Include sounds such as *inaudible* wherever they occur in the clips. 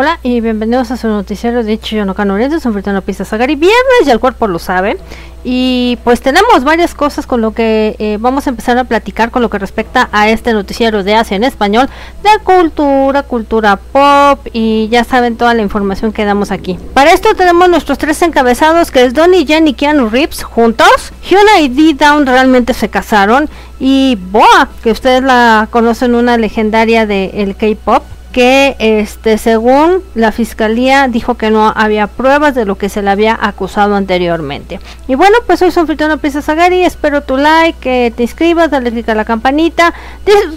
Hola y bienvenidos a su noticiero de Chiyonokan Oriente, son Fritano Pista Sagari, viernes y el cuerpo lo sabe. Y pues tenemos varias cosas con lo que eh, vamos a empezar a platicar con lo que respecta a este noticiero de Asia en español, de cultura, cultura pop y ya saben toda la información que damos aquí. Para esto tenemos nuestros tres encabezados que es Donnie Jen y Keanu Reeves juntos. Hyuna y D Down realmente se casaron y Boa, que ustedes la conocen una legendaria del K-pop que este según la fiscalía dijo que no había pruebas de lo que se le había acusado anteriormente. Y bueno, pues soy Sonfritona Pisa Sagari, espero tu like, que te inscribas, dale click a la campanita,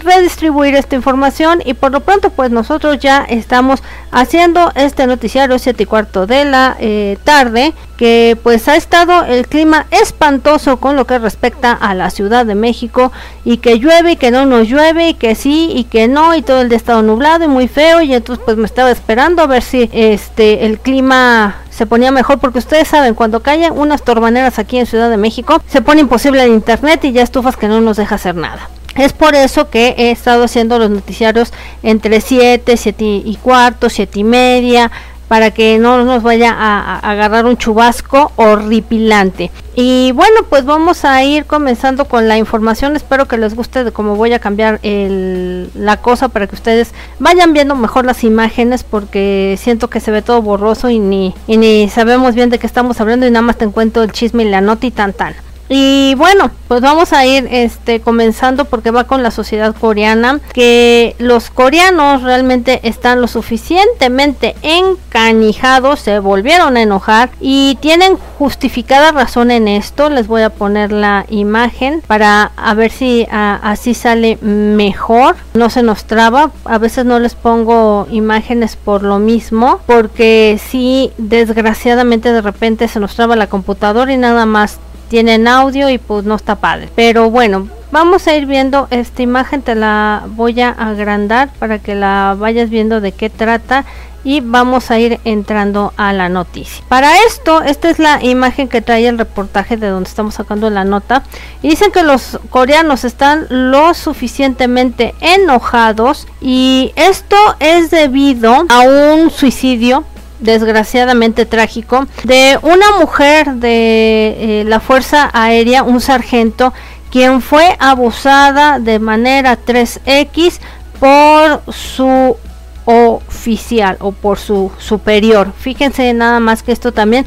redistribuir esta información. Y por lo pronto pues nosotros ya estamos haciendo este noticiario 7 y cuarto de la eh, tarde que pues ha estado el clima espantoso con lo que respecta a la Ciudad de México y que llueve y que no nos llueve y que sí y que no y todo el día estado nublado y muy feo y entonces pues me estaba esperando a ver si este el clima se ponía mejor porque ustedes saben cuando caen unas torbaneras aquí en Ciudad de México se pone imposible el internet y ya estufas que no nos deja hacer nada. Es por eso que he estado haciendo los noticiarios entre 7, 7 y cuarto, 7 y media, para que no nos vaya a, agarrar un chubasco horripilante. Y bueno, pues vamos a ir comenzando con la información. Espero que les guste de cómo voy a cambiar la cosa para que ustedes vayan viendo mejor las imágenes porque siento que se ve todo borroso y ni, y ni sabemos bien de qué estamos hablando y nada más te encuentro el chisme y la nota y tan tan. Y bueno, pues vamos a ir este comenzando porque va con la sociedad coreana, que los coreanos realmente están lo suficientemente encanijados, se volvieron a enojar y tienen justificada razón en esto. Les voy a poner la imagen para a ver si así sale mejor. No se nos traba. A veces no les pongo imágenes por lo mismo, porque si desgraciadamente de repente se nos traba la computadora y nada más tienen audio y pues no está padre. Pero bueno, vamos a ir viendo esta imagen, te la voy a agrandar para que la vayas viendo de qué trata y vamos a ir entrando a la noticia. Para esto, esta es la imagen que trae el reportaje de donde estamos sacando la nota. Y dicen que los coreanos están lo suficientemente enojados y esto es debido a un suicidio desgraciadamente trágico de una mujer de eh, la Fuerza Aérea, un sargento, quien fue abusada de manera 3X por su oficial o por su superior. Fíjense nada más que esto también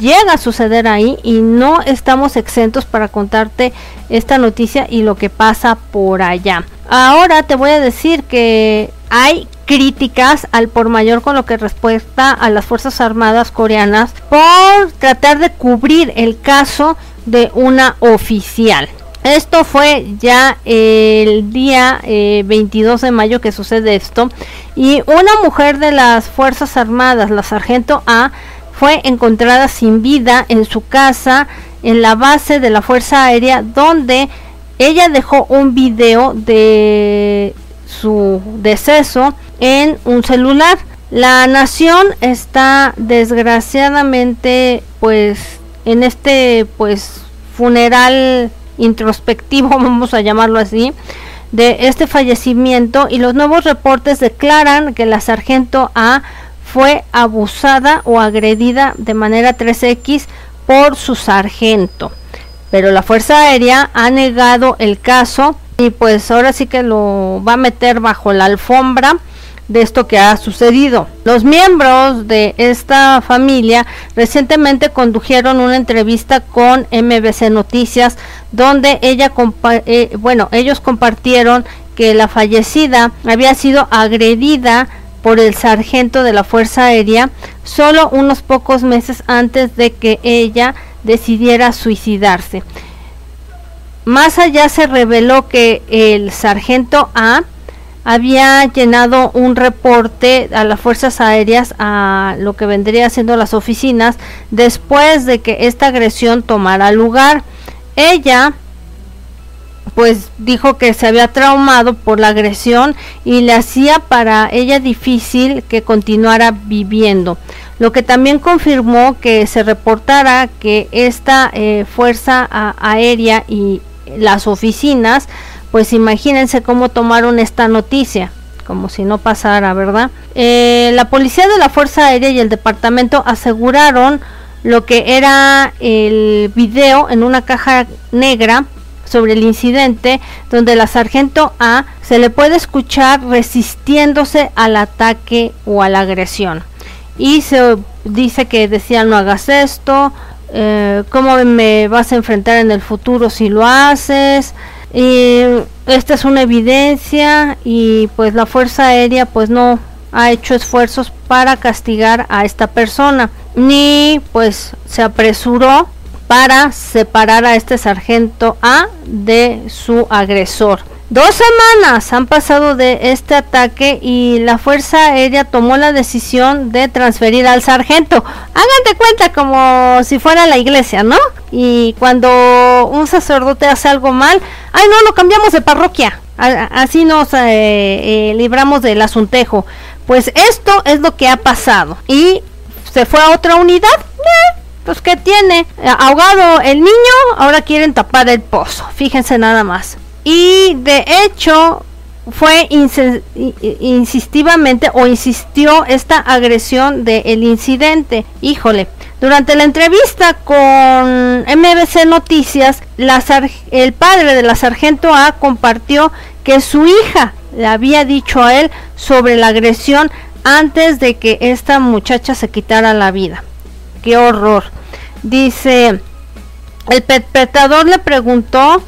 llega a suceder ahí y no estamos exentos para contarte esta noticia y lo que pasa por allá. Ahora te voy a decir que hay críticas al por mayor con lo que respecta a las Fuerzas Armadas coreanas por tratar de cubrir el caso de una oficial. Esto fue ya el día 22 eh, de mayo que sucede esto y una mujer de las Fuerzas Armadas, la sargento A, fue encontrada sin vida en su casa en la base de la Fuerza Aérea donde ella dejó un video de su deceso en un celular. La nación está desgraciadamente pues en este pues funeral introspectivo, *laughs* vamos a llamarlo así, de este fallecimiento y los nuevos reportes declaran que la sargento A fue abusada o agredida de manera 3X por su sargento. Pero la Fuerza Aérea ha negado el caso y pues ahora sí que lo va a meter bajo la alfombra de esto que ha sucedido. Los miembros de esta familia recientemente condujeron una entrevista con MBC Noticias donde ella eh, bueno, ellos compartieron que la fallecida había sido agredida por el sargento de la Fuerza Aérea solo unos pocos meses antes de que ella decidiera suicidarse. Más allá se reveló que el sargento A había llenado un reporte a las fuerzas aéreas a lo que vendría siendo las oficinas después de que esta agresión tomara lugar. Ella pues dijo que se había traumado por la agresión y le hacía para ella difícil que continuara viviendo. Lo que también confirmó que se reportara que esta eh, fuerza aérea y las oficinas, pues imagínense cómo tomaron esta noticia como si no pasara, ¿verdad? Eh, la policía de la Fuerza Aérea y el departamento aseguraron lo que era el video en una caja negra sobre el incidente donde la sargento A se le puede escuchar resistiéndose al ataque o a la agresión. Y se dice que decía no hagas esto, eh, cómo me vas a enfrentar en el futuro si lo haces. Y esta es una evidencia y pues la Fuerza Aérea pues no ha hecho esfuerzos para castigar a esta persona, ni pues se apresuró para separar a este sargento A de su agresor. Dos semanas han pasado de este ataque y la Fuerza Aérea tomó la decisión de transferir al sargento. Hagan cuenta como si fuera la iglesia, ¿no? Y cuando un sacerdote hace algo mal, ay no, lo cambiamos de parroquia. Así nos eh, eh, libramos del asuntejo. Pues esto es lo que ha pasado. Y se fue a otra unidad. Eh, pues que tiene ahogado el niño, ahora quieren tapar el pozo. Fíjense nada más. Y de hecho fue insistivamente o insistió esta agresión del incidente. Híjole, durante la entrevista con MBC Noticias, el padre de la sargento A compartió que su hija le había dicho a él sobre la agresión antes de que esta muchacha se quitara la vida. Qué horror. Dice, el perpetrador le preguntó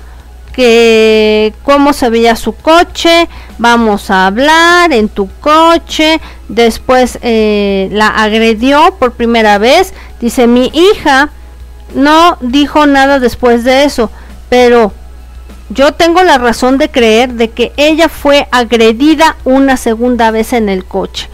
que cómo se veía su coche, vamos a hablar en tu coche, después eh, la agredió por primera vez, dice mi hija no dijo nada después de eso, pero yo tengo la razón de creer de que ella fue agredida una segunda vez en el coche.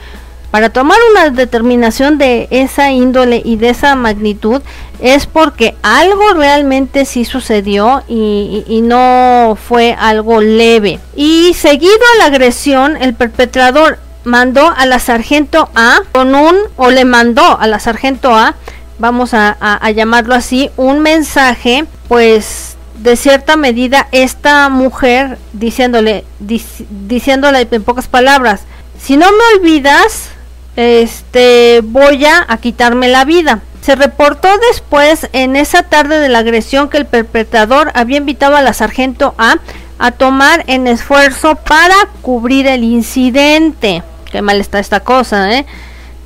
Para tomar una determinación de esa índole y de esa magnitud es porque algo realmente sí sucedió y, no fue algo leve. Y seguido a la agresión, el perpetrador mandó a la sargento A con un, o le mandó a la sargento A, vamos a, llamarlo así, un mensaje, pues de cierta medida esta mujer diciéndole, diciéndole en pocas palabras, si no me olvidas, este, voy a, quitarme la vida. Se reportó después en esa tarde de la agresión que el perpetrador había invitado a la sargento A a tomar en esfuerzo para cubrir el incidente. Qué mal está esta cosa, ¿eh?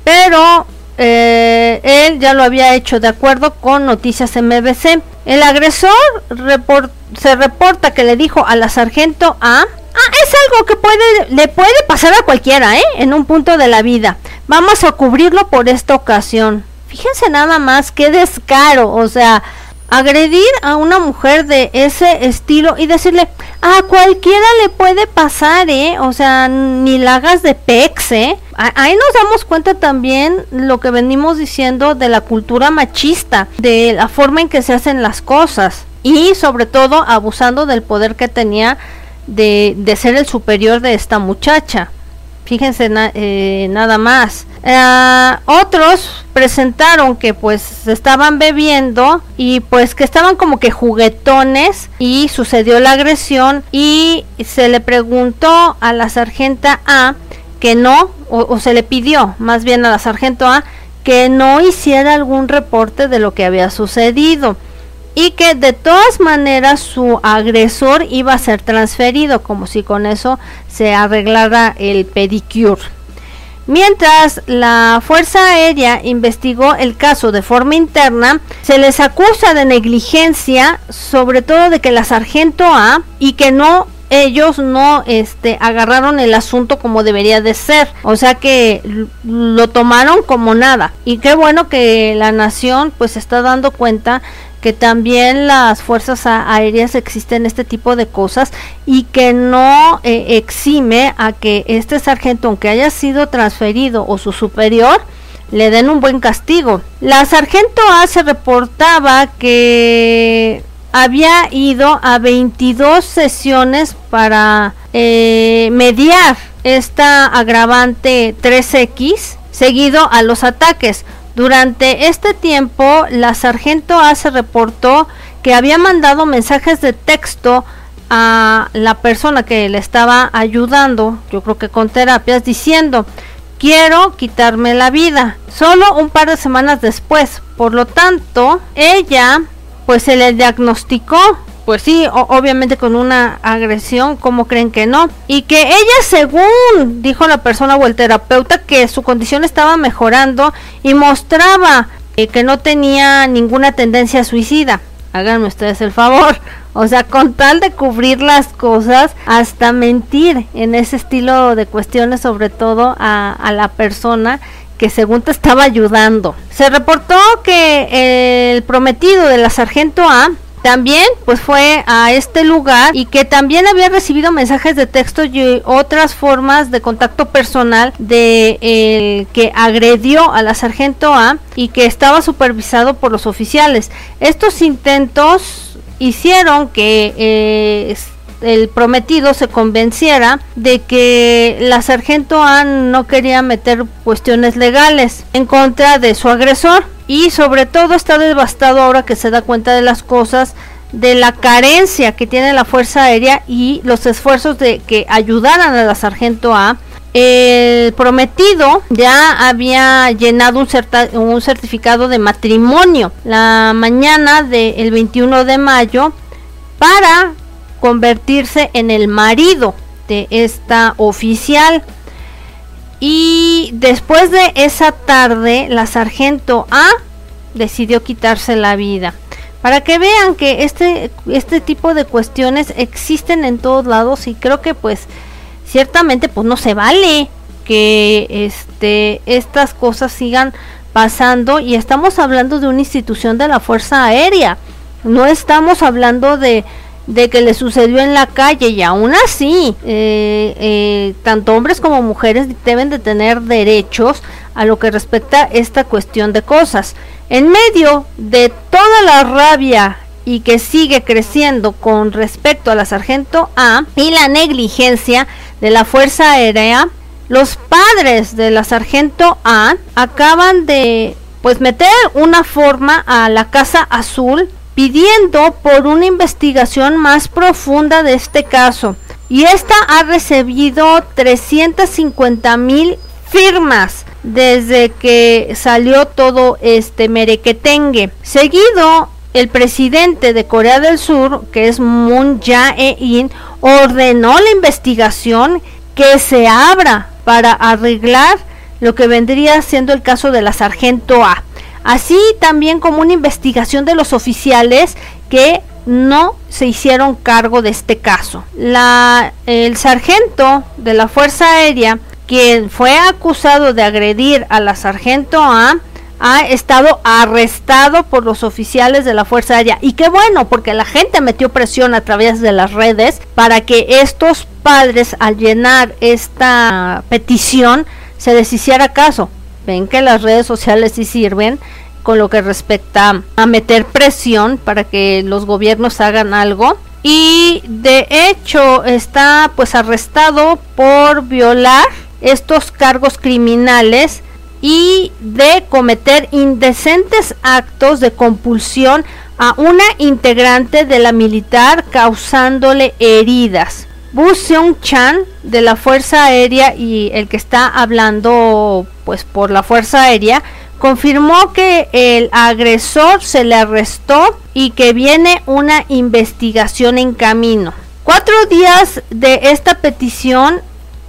Pero eh, él ya lo había hecho de acuerdo con Noticias MBC. El agresor se reporta que le dijo a la sargento A Ah, es algo que puede, le puede pasar a cualquiera, ¿eh? En un punto de la vida. Vamos a cubrirlo por esta ocasión. Fíjense nada más qué descaro, o sea, agredir a una mujer de ese estilo y decirle a cualquiera le puede pasar, ¿eh? O sea, ni la hagas de pex, ¿eh? Ahí nos damos cuenta también lo que venimos diciendo de la cultura machista, de la forma en que se hacen las cosas y sobre todo abusando del poder que tenía de, ser el superior de esta muchacha. Fíjense eh, nada más. Eh, otros presentaron que pues estaban bebiendo y pues que estaban como que juguetones y sucedió la agresión y se le preguntó a la sargenta A que no, o se le pidió más bien a la sargento A que no hiciera algún reporte de lo que había sucedido y que de todas maneras su agresor iba a ser transferido, como si con eso se arreglara el pedicure. Mientras la Fuerza Aérea investigó el caso de forma interna, se les acusa de negligencia, sobre todo de que la sargento A y que no ellos no este agarraron el asunto como debería de ser, o sea que lo tomaron como nada. Y qué bueno que la nación pues está dando cuenta que también las fuerzas aéreas existen este tipo de cosas y que no eh, exime a que este sargento, aunque haya sido transferido o su superior, le den un buen castigo. La sargento A se reportaba que había ido a 22 sesiones para eh, mediar esta agravante 3X seguido a los ataques. Durante este tiempo, la sargento A se reportó que había mandado mensajes de texto a la persona que le estaba ayudando, yo creo que con terapias, diciendo, quiero quitarme la vida. Solo un par de semanas después. Por lo tanto, ella pues se le diagnosticó pues sí, obviamente con una agresión, ¿cómo creen que no? Y que ella, según dijo la persona o el terapeuta, que su condición estaba mejorando y mostraba eh, que no tenía ninguna tendencia suicida. Háganme ustedes el favor. O sea, con tal de cubrir las cosas, hasta mentir en ese estilo de cuestiones, sobre todo a, a la persona que según te estaba ayudando. Se reportó que el prometido de la sargento A también pues fue a este lugar y que también había recibido mensajes de texto y otras formas de contacto personal de el que agredió a la sargento A y que estaba supervisado por los oficiales. Estos intentos hicieron que eh, el prometido se convenciera de que la sargento A no quería meter cuestiones legales en contra de su agresor y sobre todo está devastado ahora que se da cuenta de las cosas de la carencia que tiene la Fuerza Aérea y los esfuerzos de que ayudaran a la sargento A. El prometido ya había llenado un, certificado de matrimonio la mañana del 21 de mayo para convertirse en el marido de esta oficial. Y después de esa tarde, la sargento A decidió quitarse la vida. Para que vean que este, este tipo de cuestiones existen en todos lados y creo que pues ciertamente pues no se vale que este, estas cosas sigan pasando y estamos hablando de una institución de la Fuerza Aérea. No estamos hablando de de que le sucedió en la calle y aún así eh, eh, tanto hombres como mujeres deben de tener derechos a lo que respecta esta cuestión de cosas. En medio de toda la rabia y que sigue creciendo con respecto a la sargento A y la negligencia de la Fuerza Aérea, los padres de la sargento A acaban de pues meter una forma a la Casa Azul pidiendo por una investigación más profunda de este caso. Y esta ha recibido 350 mil firmas desde que salió todo este merequetengue. Seguido, el presidente de Corea del Sur, que es Moon Jae-in, ordenó la investigación que se abra para arreglar lo que vendría siendo el caso de la sargento A así también como una investigación de los oficiales que no se hicieron cargo de este caso. La, el sargento de la Fuerza Aérea, quien fue acusado de agredir a la sargento A, ha estado arrestado por los oficiales de la Fuerza Aérea. Y qué bueno, porque la gente metió presión a través de las redes para que estos padres, al llenar esta petición, se deshiciera caso ven que las redes sociales sí sirven con lo que respecta a meter presión para que los gobiernos hagan algo y de hecho está pues arrestado por violar estos cargos criminales y de cometer indecentes actos de compulsión a una integrante de la militar causándole heridas. Bu Seung Chan de la Fuerza Aérea y el que está hablando pues por la Fuerza Aérea confirmó que el agresor se le arrestó y que viene una investigación en camino. Cuatro días de esta petición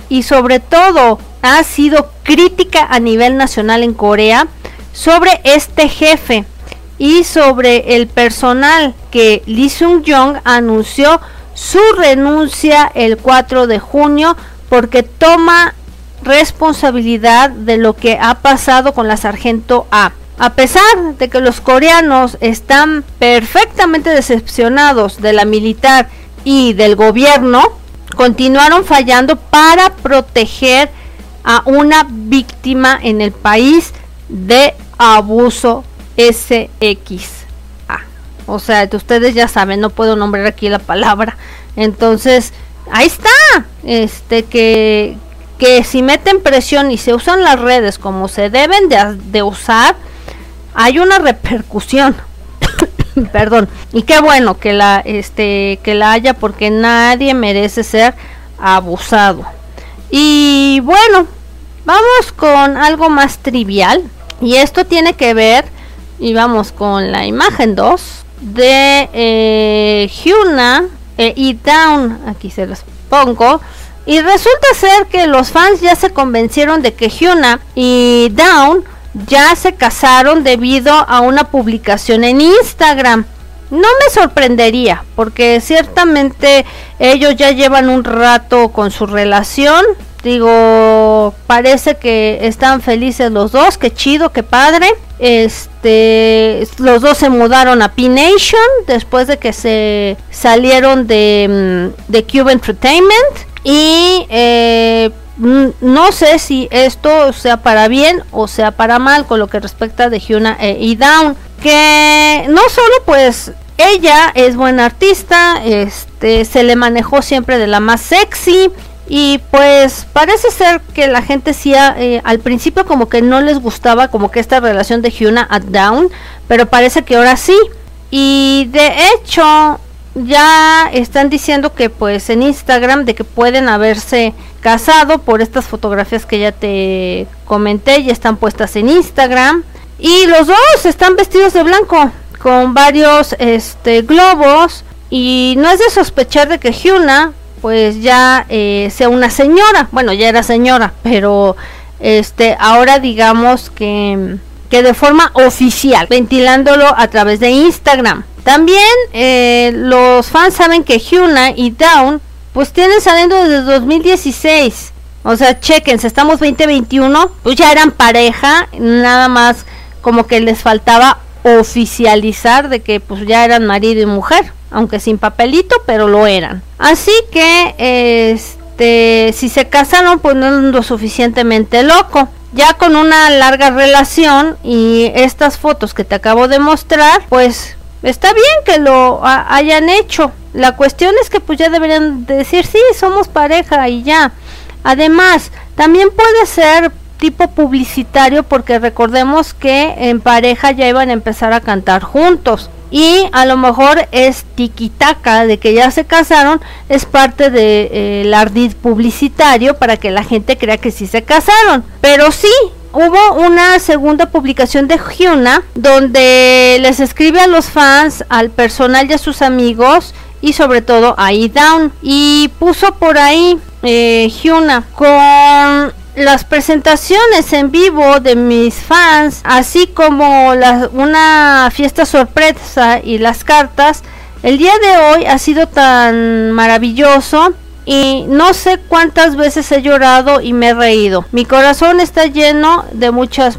y sobre todo ha sido crítica a nivel nacional en Corea sobre este jefe y sobre el personal que Lee Sung Jong anunció su renuncia el 4 de junio porque toma responsabilidad de lo que ha pasado con la sargento A. A pesar de que los coreanos están perfectamente decepcionados de la militar y del gobierno, continuaron fallando para proteger a una víctima en el país de abuso SX. O sea, ustedes ya saben, no puedo nombrar aquí la palabra. Entonces, ahí está. Este que que si meten presión y se usan las redes como se deben de, usar, hay una repercusión. *coughs* Perdón. Y qué bueno que la este que la haya porque nadie merece ser abusado. Y bueno, vamos con algo más trivial y esto tiene que ver y vamos con la imagen 2 de eh, Hyuna eh, y Down, aquí se los pongo. Y resulta ser que los fans ya se convencieron de que Hyuna y Down ya se casaron debido a una publicación en Instagram. No me sorprendería, porque ciertamente ellos ya llevan un rato con su relación. Digo, parece que están felices los dos, qué chido, qué padre. Este, los dos se mudaron a P-Nation después de que se salieron de, mm, de Cube Entertainment. Y eh, no sé si esto sea para bien o sea para mal con lo que respecta de Hyuna e, y Down. Que no solo pues ella es buena artista, este se le manejó siempre de la más sexy. Y pues parece ser que la gente sí eh, al principio como que no les gustaba como que esta relación de Hyuna a Down, pero parece que ahora sí. Y de hecho ya están diciendo que pues en Instagram de que pueden haberse casado por estas fotografías que ya te comenté, ya están puestas en Instagram. Y los dos están vestidos de blanco con varios este globos. Y no es de sospechar de que Hyuna pues ya eh, sea una señora, bueno ya era señora, pero este ahora digamos que que de forma oficial, ventilándolo a través de Instagram. También eh, los fans saben que Hyuna y Down pues tienen saliendo desde 2016. O sea, chequense, estamos 2021, pues ya eran pareja, nada más como que les faltaba oficializar de que pues ya eran marido y mujer, aunque sin papelito, pero lo eran. Así que este si se casaron pues no es lo suficientemente loco ya con una larga relación y estas fotos que te acabo de mostrar, pues está bien que lo hayan hecho. La cuestión es que pues ya deberían decir, sí, somos pareja y ya. Además, también puede ser tipo publicitario porque recordemos que en pareja ya iban a empezar a cantar juntos y a lo mejor es tiquitaca de que ya se casaron, es parte del de, eh, ardid publicitario para que la gente crea que sí se casaron. Pero sí, hubo una segunda publicación de Hyuna donde les escribe a los fans, al personal y a sus amigos y sobre todo a E-Down y puso por ahí eh, Hyuna con las presentaciones en vivo de mis fans, así como una fiesta sorpresa y las cartas, el día de hoy ha sido tan maravilloso y no sé cuántas veces he llorado y me he reído. Mi corazón está lleno de muchas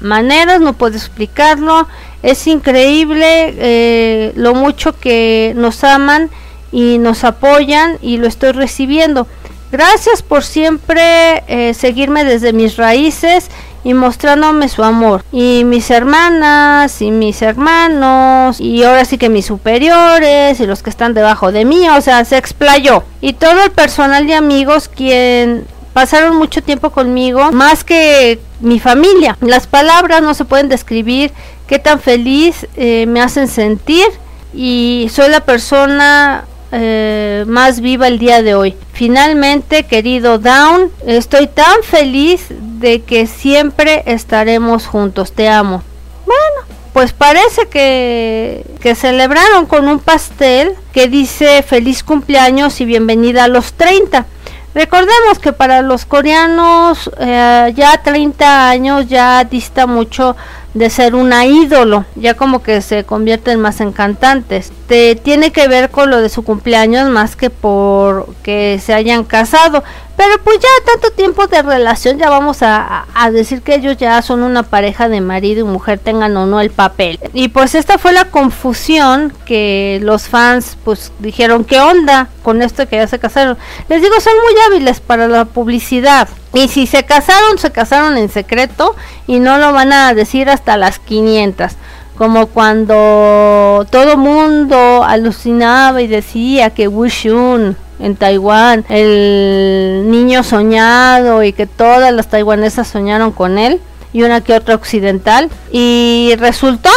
maneras, no puedo explicarlo. Es increíble eh, lo mucho que nos aman y nos apoyan y lo estoy recibiendo. Gracias por siempre eh, seguirme desde mis raíces y mostrándome su amor. Y mis hermanas y mis hermanos y ahora sí que mis superiores y los que están debajo de mí, o sea, se explayó. Y todo el personal y amigos quien pasaron mucho tiempo conmigo, más que mi familia. Las palabras no se pueden describir qué tan feliz eh, me hacen sentir y soy la persona eh, más viva el día de hoy. Finalmente, querido Down, estoy tan feliz de que siempre estaremos juntos. Te amo. Bueno, pues parece que, que celebraron con un pastel que dice feliz cumpleaños y bienvenida a los 30. Recordemos que para los coreanos eh, ya 30 años ya dista mucho de ser una ídolo, ya como que se convierten más en cantantes. Te, tiene que ver con lo de su cumpleaños más que por que se hayan casado. Pero pues ya tanto tiempo de relación, ya vamos a, a, decir que ellos ya son una pareja de marido y mujer, tengan o no el papel. Y pues esta fue la confusión que los fans pues dijeron, ¿qué onda con esto que ya se casaron? Les digo, son muy hábiles para la publicidad. Y si se casaron, se casaron en secreto y no lo van a decir hasta las 500 como cuando todo mundo alucinaba y decía que Wu Xun en Taiwán, el niño soñado y que todas las taiwanesas soñaron con él y una que otra occidental. Y resultó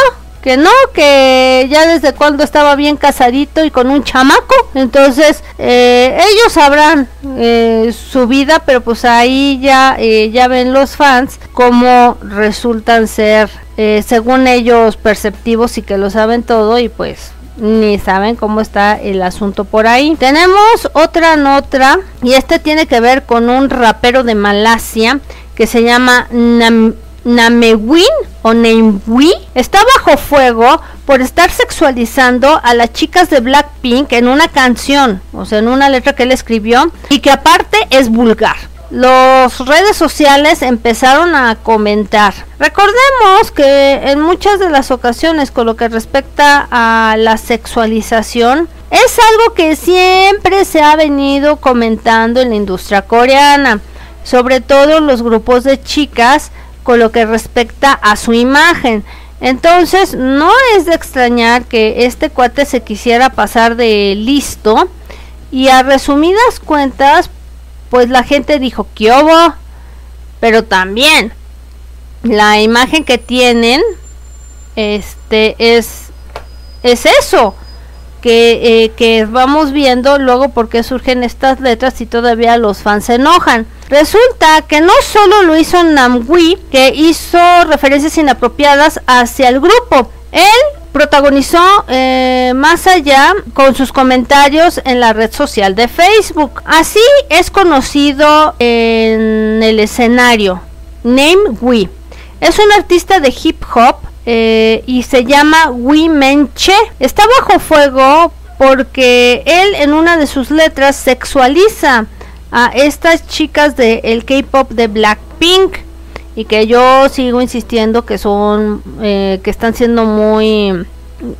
que no, que ya desde cuando estaba bien casadito y con un chamaco. Entonces, eh, ellos sabrán eh, su vida, pero pues ahí ya, eh, ya ven los fans cómo resultan ser, según ellos, perceptivos y que lo saben todo y pues ni saben cómo está el asunto por ahí. Tenemos otra nota y este tiene que ver con un rapero de Malasia que se llama Nam Namewin o Namewin está bajo fuego por estar sexualizando a las chicas de Blackpink en una canción, o sea, en una letra que él escribió y que aparte es vulgar. Las redes sociales empezaron a comentar. Recordemos que en muchas de las ocasiones con lo que respecta a la sexualización es algo que siempre se ha venido comentando en la industria coreana, sobre todo los grupos de chicas con lo que respecta a su imagen. Entonces, no es de extrañar que este cuate se quisiera pasar de listo. Y a resumidas cuentas, pues la gente dijo hubo. Pero también, la imagen que tienen, este, es, es eso. Que, eh, que vamos viendo luego por qué surgen estas letras y todavía los fans se enojan. Resulta que no solo lo hizo Namwi, que hizo referencias inapropiadas hacia el grupo, él protagonizó eh, más allá con sus comentarios en la red social de Facebook. Así es conocido en el escenario. Name Wee. Es un artista de hip hop eh, y se llama Wee Menche. Está bajo fuego porque él en una de sus letras sexualiza a estas chicas del el K-pop de Blackpink y que yo sigo insistiendo que son eh, que están siendo muy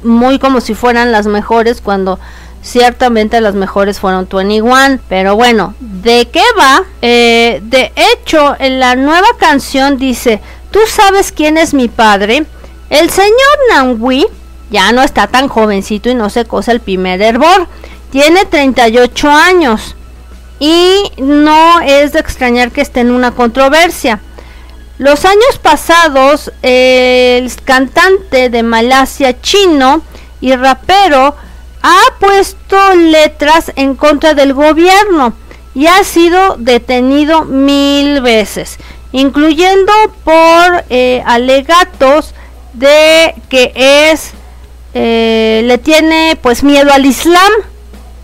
muy como si fueran las mejores cuando ciertamente las mejores fueron 21 pero bueno de qué va eh, de hecho en la nueva canción dice tú sabes quién es mi padre el señor Nangui ya no está tan jovencito y no se cosa el primer hervor tiene 38 años y no es de extrañar que esté en una controversia. Los años pasados, el cantante de Malasia chino y rapero ha puesto letras en contra del gobierno y ha sido detenido mil veces, incluyendo por eh, alegatos de que es eh, le tiene pues miedo al Islam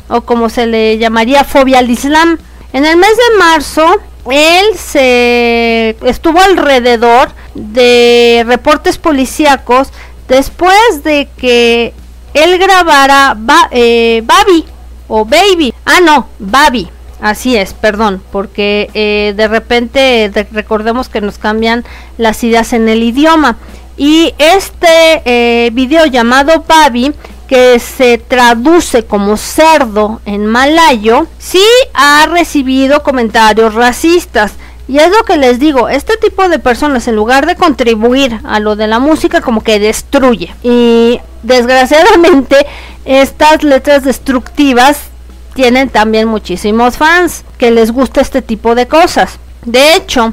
o como se le llamaría fobia al Islam. En el mes de marzo, él se estuvo alrededor de reportes policíacos después de que él grabara eh, Babi o Baby. Ah, no, Babi. Así es, perdón, porque eh, de repente recordemos que nos cambian las ideas en el idioma. Y este eh, video llamado Babi que se traduce como cerdo en malayo, sí ha recibido comentarios racistas. Y es lo que les digo, este tipo de personas en lugar de contribuir a lo de la música como que destruye. Y desgraciadamente estas letras destructivas tienen también muchísimos fans que les gusta este tipo de cosas. De hecho,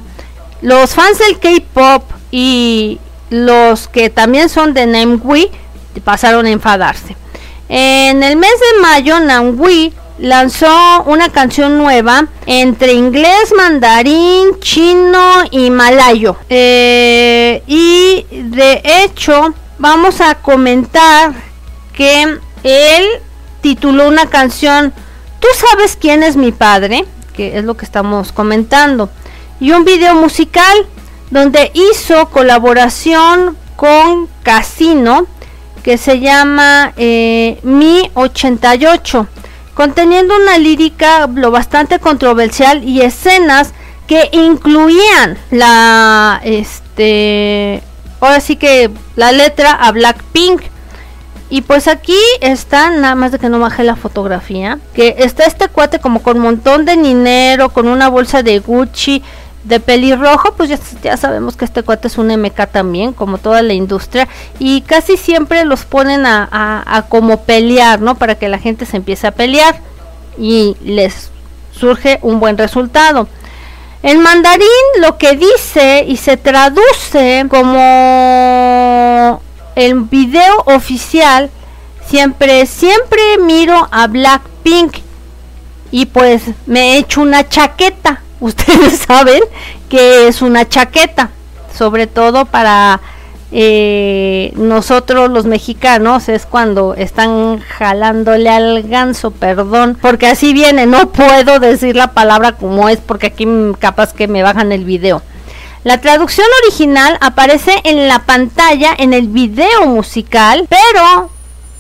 los fans del K-pop y los que también son de Namewee pasaron a enfadarse. En el mes de mayo, Namwi lanzó una canción nueva entre inglés, mandarín, chino y malayo. Eh, y de hecho, vamos a comentar que él tituló una canción Tú sabes quién es mi padre, que es lo que estamos comentando, y un video musical donde hizo colaboración con Casino que se llama eh, Mi 88, conteniendo una lírica lo bastante controversial y escenas que incluían la, este, ahora sí que la letra a Blackpink. Y pues aquí está, nada más de que no bajé la fotografía, que está este cuate como con un montón de dinero, con una bolsa de Gucci, de pelirrojo, pues ya, sabemos que este cuate es un MK también, como toda la industria, y casi siempre los ponen a, a, como pelear, ¿no? Para que la gente se empiece a pelear y les surge un buen resultado. El mandarín lo que dice y se traduce como el video oficial siempre, siempre miro a Blackpink y pues me he hecho una chaqueta. Ustedes *laughs* saben que es una chaqueta, sobre todo para eh, nosotros los mexicanos es cuando están jalándole al ganso, perdón, porque así viene, no puedo decir la palabra como es porque aquí capaz que me bajan el video. La traducción original aparece en la pantalla en el video musical, pero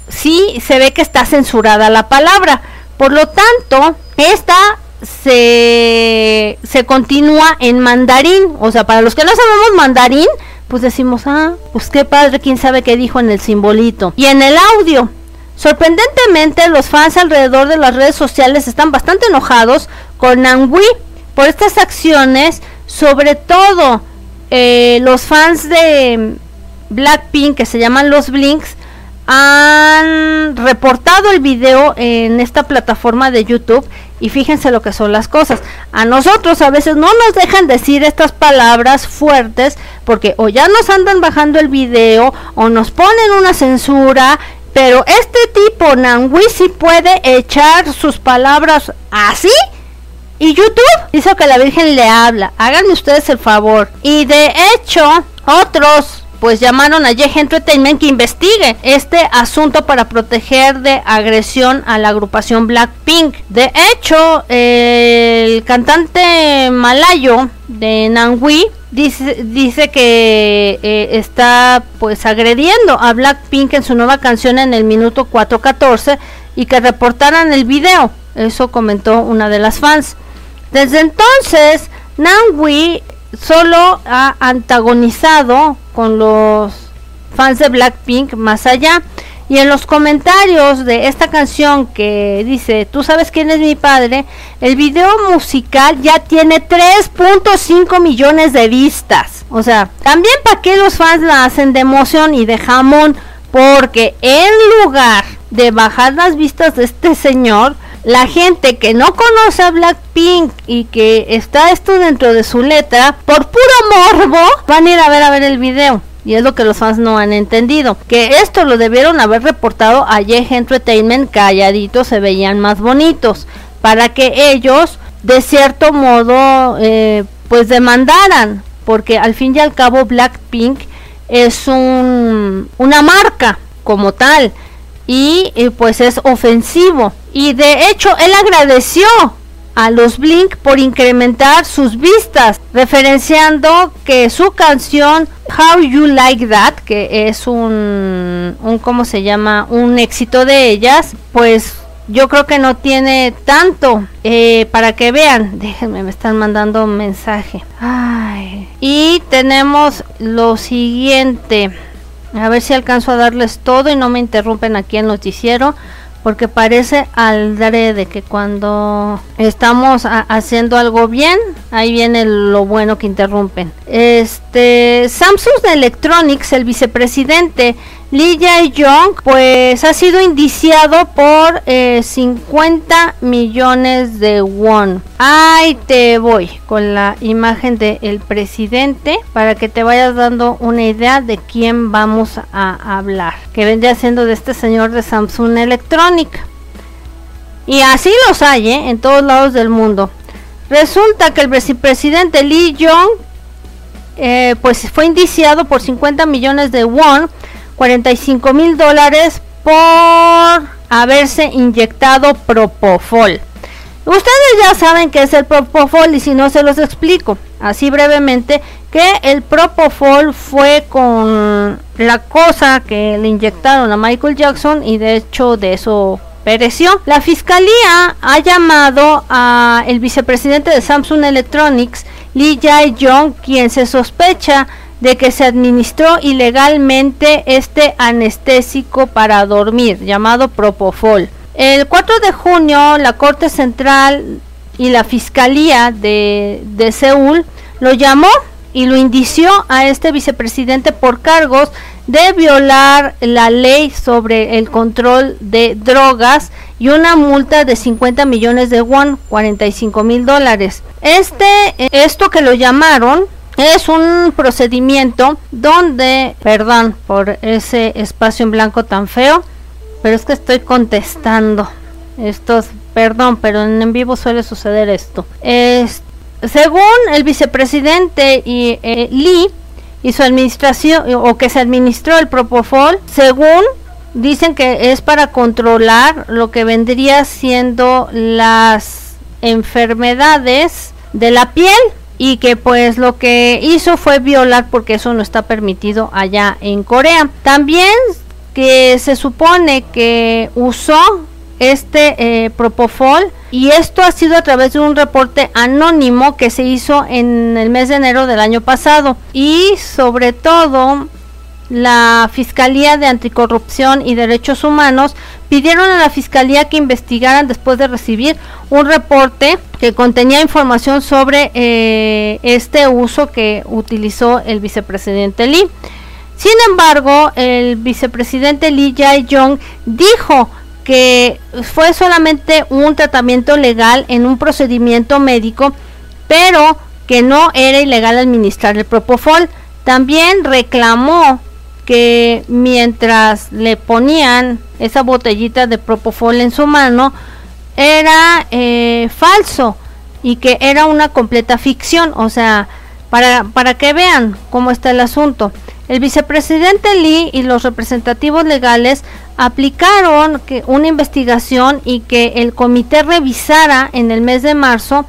sí se ve que está censurada la palabra. Por lo tanto, esta se, se continúa en mandarín. O sea, para los que no sabemos mandarín, pues decimos, ah, pues qué padre, quién sabe qué dijo en el simbolito. Y en el audio, sorprendentemente los fans alrededor de las redes sociales están bastante enojados con Nangui por estas acciones, sobre todo eh, los fans de Blackpink que se llaman los Blinks han reportado el video en esta plataforma de YouTube y fíjense lo que son las cosas. A nosotros a veces no nos dejan decir estas palabras fuertes porque o ya nos andan bajando el video o nos ponen una censura. Pero este tipo, Nangui, sí puede echar sus palabras así. Y YouTube dice que la Virgen le habla. Háganme ustedes el favor. Y de hecho, otros pues llamaron a Yeh Entertainment que investigue este asunto para proteger de agresión a la agrupación Blackpink. De hecho, el cantante malayo de Nangui dice, dice que eh, está pues agrediendo a Blackpink en su nueva canción en el minuto 414 y que reportaran el video. Eso comentó una de las fans. Desde entonces, Nangui solo ha antagonizado con los fans de Blackpink más allá. Y en los comentarios de esta canción que dice, tú sabes quién es mi padre, el video musical ya tiene 3.5 millones de vistas. O sea, también para que los fans la hacen de emoción y de jamón, porque en lugar de bajar las vistas de este señor, la gente que no conoce a Blackpink y que está esto dentro de su letra, por puro morbo, van a ir a ver a ver el video. Y es lo que los fans no han entendido. Que esto lo debieron haber reportado a Yeh Entertainment calladitos, se veían más bonitos. Para que ellos, de cierto modo, eh, pues demandaran. Porque al fin y al cabo Blackpink es un, una marca como tal y pues es ofensivo. Y de hecho él agradeció a los Blink por incrementar sus vistas, referenciando que su canción How You Like That, que es un, un ¿cómo se llama? Un éxito de ellas, pues yo creo que no tiene tanto eh, para que vean. Déjenme, me están mandando un mensaje. Y tenemos lo siguiente. A ver si alcanzo a darles todo y no me interrumpen aquí el noticiero. Porque parece al de que cuando estamos haciendo algo bien, ahí viene lo bueno que interrumpen. Este Samsung Electronics, el vicepresidente, Lee Jae-yong pues ha sido indiciado por 50 eh, millones de won. Ahí te voy con la imagen del presidente para que te vayas dando una idea de quién vamos a hablar. Que vendría siendo de este señor de Samsung Electronic. Y así los hay ¿eh? en todos lados del mundo. Resulta que el presidente Lee Jong eh, pues fue indiciado por 50 millones de won 45 mil dólares por haberse inyectado Propofol. Ustedes ya saben que es el Propofol y si no se los explico así brevemente que el Propofol fue con la cosa que le inyectaron a Michael Jackson y de hecho de eso pereció. La fiscalía ha llamado a el vicepresidente de Samsung Electronics, Lee Jae-yong, quien se sospecha de que se administró ilegalmente este anestésico para dormir llamado Propofol. El 4 de junio la Corte Central y la Fiscalía de, de Seúl lo llamó y lo indició a este vicepresidente por cargos de violar la ley sobre el control de drogas y una multa de 50 millones de won, 45 mil dólares. Este, esto que lo llamaron es un procedimiento donde, perdón por ese espacio en blanco tan feo, pero es que estoy contestando. Estos, perdón, pero en, vivo suele suceder esto. Es, según el vicepresidente y eh, Lee y su administración o que se administró el Propofol, según dicen que es para controlar lo que vendría siendo las enfermedades de la piel y que pues lo que hizo fue violar porque eso no está permitido allá en Corea. También que se supone que usó este eh, propofol y esto ha sido a través de un reporte anónimo que se hizo en el mes de enero del año pasado y sobre todo la Fiscalía de Anticorrupción y Derechos Humanos pidieron a la Fiscalía que investigaran después de recibir un reporte que contenía información sobre eh, este uso que utilizó el vicepresidente Lee. Sin embargo, el vicepresidente Lee Jae-jong dijo que fue solamente un tratamiento legal en un procedimiento médico, pero que no era ilegal administrar el propofol. También reclamó que mientras le ponían esa botellita de propofol en su mano era eh, falso y que era una completa ficción, o sea, para, para que vean cómo está el asunto. El vicepresidente Lee y los representativos legales aplicaron que una investigación y que el comité revisara en el mes de marzo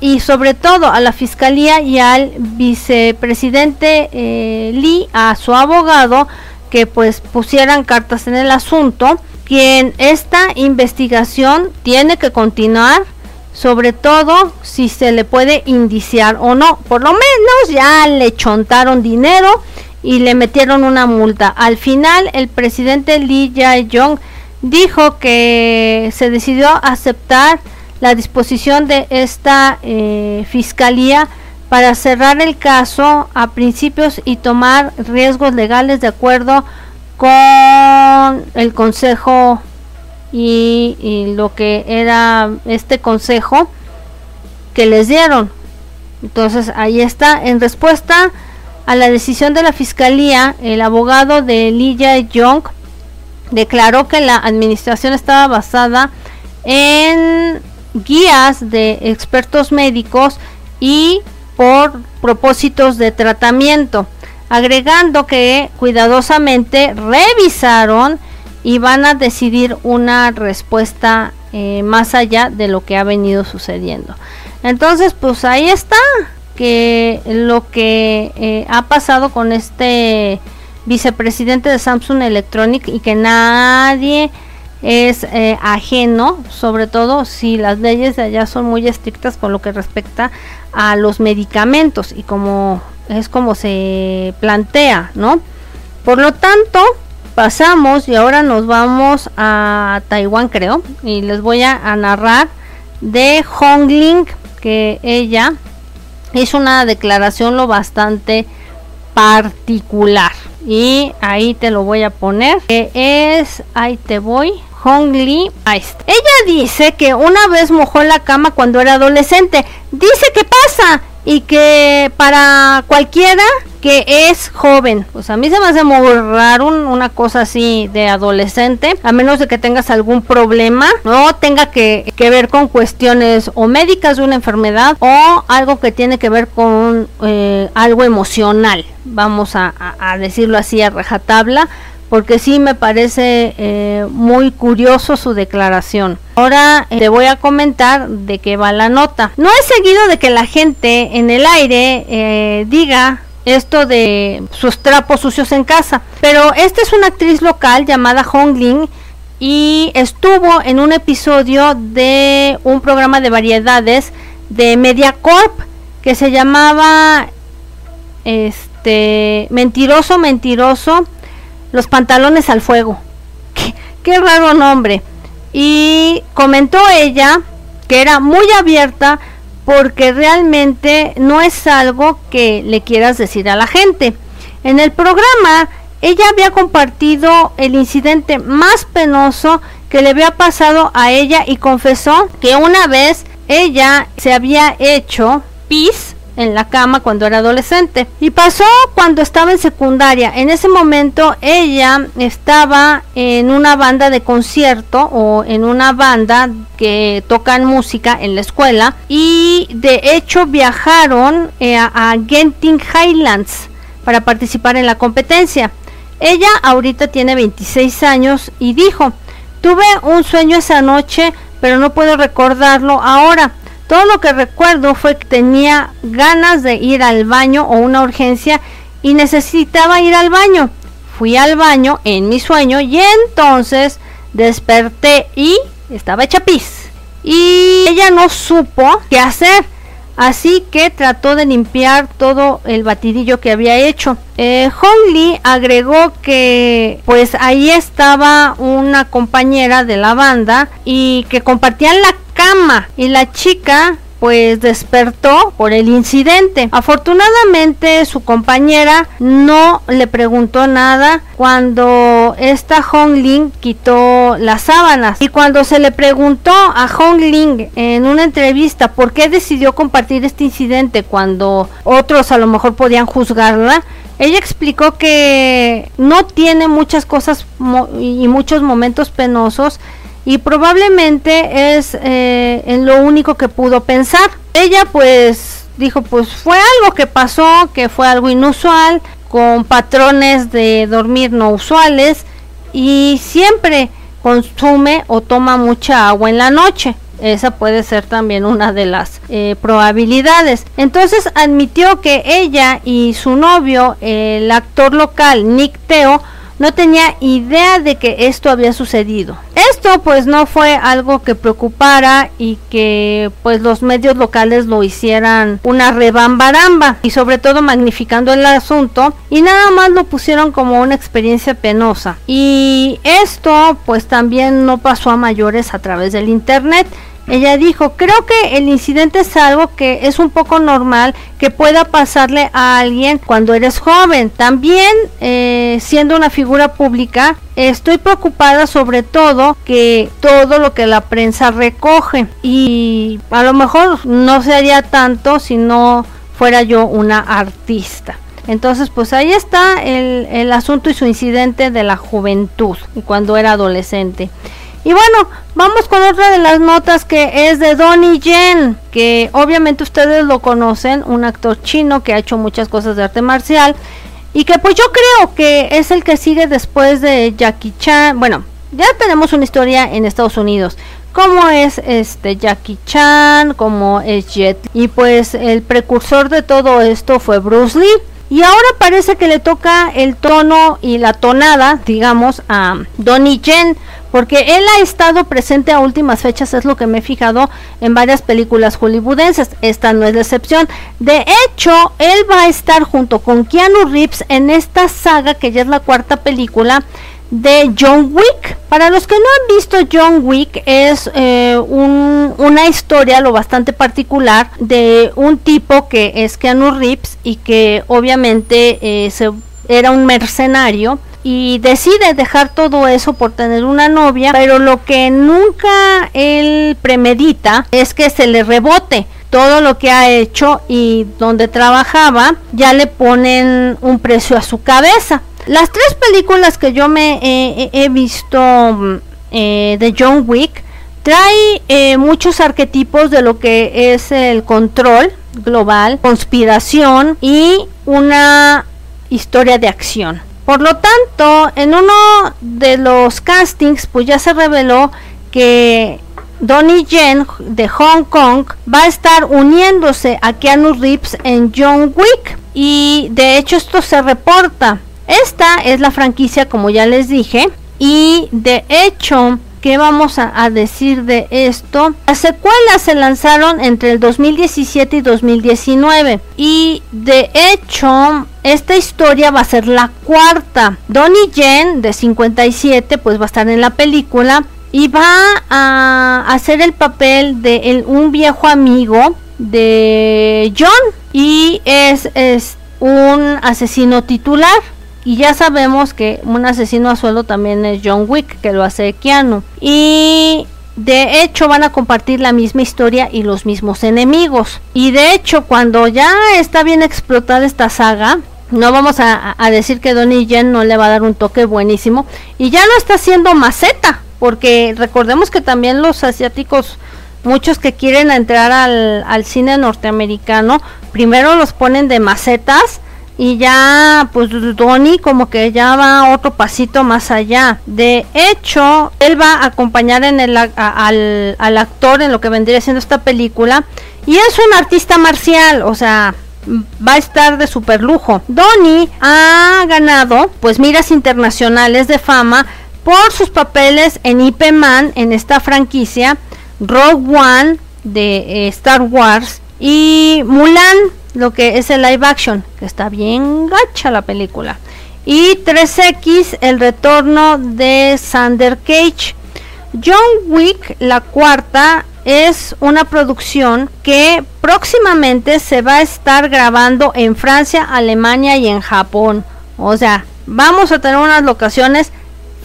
y sobre todo a la fiscalía y al vicepresidente eh, Lee, a su abogado, que pues pusieran cartas en el asunto, quien esta investigación tiene que continuar, sobre todo si se le puede indiciar o no. Por lo menos ya le chontaron dinero y le metieron una multa. Al final el presidente Lee Jae-jong dijo que se decidió aceptar la disposición de esta eh, fiscalía para cerrar el caso a principios y tomar riesgos legales de acuerdo con el consejo y, lo que era este consejo que les dieron. Entonces ahí está. En respuesta a la decisión de la fiscalía, el abogado de Lee Jae-jong declaró que la administración estaba basada en guías de expertos médicos y por propósitos de tratamiento, agregando que cuidadosamente revisaron y van a decidir una respuesta eh, más allá de lo que ha venido sucediendo. Entonces, pues ahí está que lo que eh, ha pasado con este vicepresidente de Samsung Electronic y que nadie es eh, ajeno, sobre todo si las leyes de allá son muy estrictas con lo que respecta a los medicamentos y como es como se plantea, ¿no? Por lo tanto, pasamos y ahora nos vamos a Taiwán, creo, y les voy a, narrar de Hongling que ella hizo una declaración lo bastante particular y ahí te lo voy a poner que es ahí te voy Hong Lee Ella dice que una vez mojó la cama cuando era adolescente. Dice que pasa y que para cualquiera que es joven, pues a mí se me hace muy raro una cosa así de adolescente, a menos de que tengas algún problema, no tenga que, ver con cuestiones o médicas de una enfermedad o algo que tiene que ver con eh, algo emocional, vamos a, a decirlo así a rajatabla porque sí me parece eh, muy curioso su declaración. Ahora eh, te voy a comentar de qué va la nota. No he seguido de que la gente en el aire eh, diga esto de sus trapos sucios en casa, pero esta es una actriz local llamada Hong Ling y estuvo en un episodio de un programa de variedades de MediaCorp que se llamaba este mentiroso mentiroso los pantalones al fuego. Qué, raro nombre. Y comentó ella que era muy abierta porque realmente no es algo que le quieras decir a la gente. En el programa ella había compartido el incidente más penoso que le había pasado a ella y confesó que una vez ella se había hecho pis en la cama cuando era adolescente. Y pasó cuando estaba en secundaria. En ese momento ella estaba en una banda de concierto o en una banda que tocan música en la escuela y de hecho viajaron eh, a Genting Highlands para participar en la competencia. Ella ahorita tiene 26 años y dijo, tuve un sueño esa noche, pero no puedo recordarlo ahora. Todo lo que recuerdo fue que tenía ganas de ir al baño o una urgencia y necesitaba ir al baño. Fui al baño en mi sueño y entonces desperté y estaba hecha pis. Y ella no supo qué hacer así que trató de limpiar todo el batidillo que había hecho. Eh, agregó que pues ahí estaba una compañera de la banda y que compartían la cama y la chica pues despertó por el incidente. Afortunadamente su compañera no le preguntó nada cuando esta Hong Ling quitó las sábanas y cuando se le preguntó a Hong Ling en una entrevista por qué decidió compartir este incidente cuando otros a lo mejor podían juzgarla, ella explicó que no tiene muchas cosas y muchos momentos penosos y probablemente es eh, en lo único que pudo pensar. Ella pues dijo pues fue algo que pasó, que fue algo inusual, con patrones de dormir no usuales y siempre consume o toma mucha agua en la noche. Esa puede ser también una de las eh, probabilidades. Entonces admitió que ella y su novio, el actor local Nick Teo, no tenía idea de que esto había sucedido. Esto pues no fue algo que preocupara y que pues los medios locales lo hicieran una rebambaramba y sobre todo magnificando el asunto y nada más lo pusieron como una experiencia penosa. Y esto pues también no pasó a mayores a través del internet ella dijo, creo que el incidente es algo que es un poco normal que pueda pasarle a alguien cuando eres joven. También, eh, siendo una figura pública, estoy preocupada sobre todo que todo lo que la prensa recoge y a lo mejor no sería tanto si no fuera yo una artista. Entonces, pues ahí está el, el asunto y su incidente de la juventud cuando era adolescente. Y bueno, vamos con otra de las notas que es de Donnie Yen, que obviamente ustedes lo conocen, un actor chino que ha hecho muchas cosas de arte marcial y que pues yo creo que es el que sigue después de Jackie Chan. Bueno, ya tenemos una historia en Estados Unidos. Como es este Jackie Chan, como es Jet. Y pues el precursor de todo esto fue Bruce Lee. Y ahora parece que le toca el tono y la tonada, digamos, a Donnie Yen porque él ha estado presente a últimas fechas, es lo que me he fijado en varias películas hollywoodenses. Esta no es la excepción. De hecho, él va a estar junto con Keanu Reeves en esta saga, que ya es la cuarta película de John Wick. Para los que no han visto John Wick, es eh, una historia lo bastante particular de un tipo que es Keanu Reeves y que obviamente eh, se, era un mercenario y decide dejar todo eso por tener una novia, pero lo que nunca él premedita es que se le rebote todo lo que ha hecho y donde trabajaba ya le ponen un precio a su cabeza. Las tres películas que yo me he visto eh, de John Wick trae eh, muchos arquetipos de lo que es el control global, conspiración y una historia de acción. Por lo tanto, en uno de los castings, pues ya se reveló que Donnie Yen de Hong Kong va a estar uniéndose a Keanu Reeves en John Wick. Y de hecho esto se reporta. Esta es la franquicia, como ya les dije. Y de hecho ¿Qué vamos a, decir de esto? Las secuelas se lanzaron entre el 2017 y 2019 y de hecho esta historia va a ser la cuarta. Donnie Yen de 57 pues va a estar en la película y va a hacer el papel de un viejo amigo de John y es un asesino titular. Y ya sabemos que un asesino a suelo también es John Wick, que lo hace Keanu. Y de hecho van a compartir la misma historia y los mismos enemigos. Y de hecho cuando ya está bien explotada esta saga, no vamos a, decir que Donnie Yen no le va a dar un toque buenísimo. Y ya no está haciendo maceta, porque recordemos que también los asiáticos, muchos que quieren entrar al, al cine norteamericano, primero los ponen de macetas y ya pues Donnie como que ya va otro pasito más allá. De hecho, él va a acompañar en el, al, al actor en lo que vendría siendo esta película y es un artista marcial, o sea, va a estar de super lujo. Donnie ha ganado pues miras internacionales de fama por sus papeles en Ip Man en esta franquicia, Rogue One de eh, Star Wars y Mulan lo que es el live action, que está bien gacha la película. Y 3X, el retorno de Sander Cage. John Wick, la cuarta, es una producción que próximamente se va a estar grabando en Francia, Alemania y en Japón. O sea, vamos a tener unas locaciones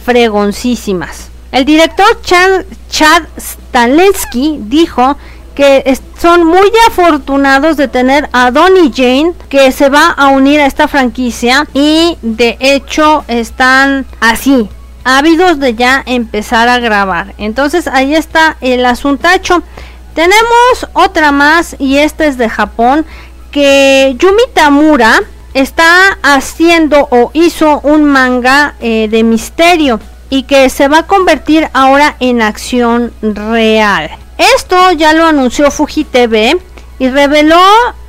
fregoncísimas. El director Chad, Chad Stahelski dijo que son muy afortunados de tener a Donnie Jane que se va a unir a esta franquicia y de hecho están así ávidos de ya empezar a grabar. Entonces ahí está el asuntacho. Tenemos otra más y esta es de Japón que Yumi Tamura está haciendo o hizo un manga eh, de misterio y que se va a convertir ahora en acción real esto ya lo anunció Fuji TV y reveló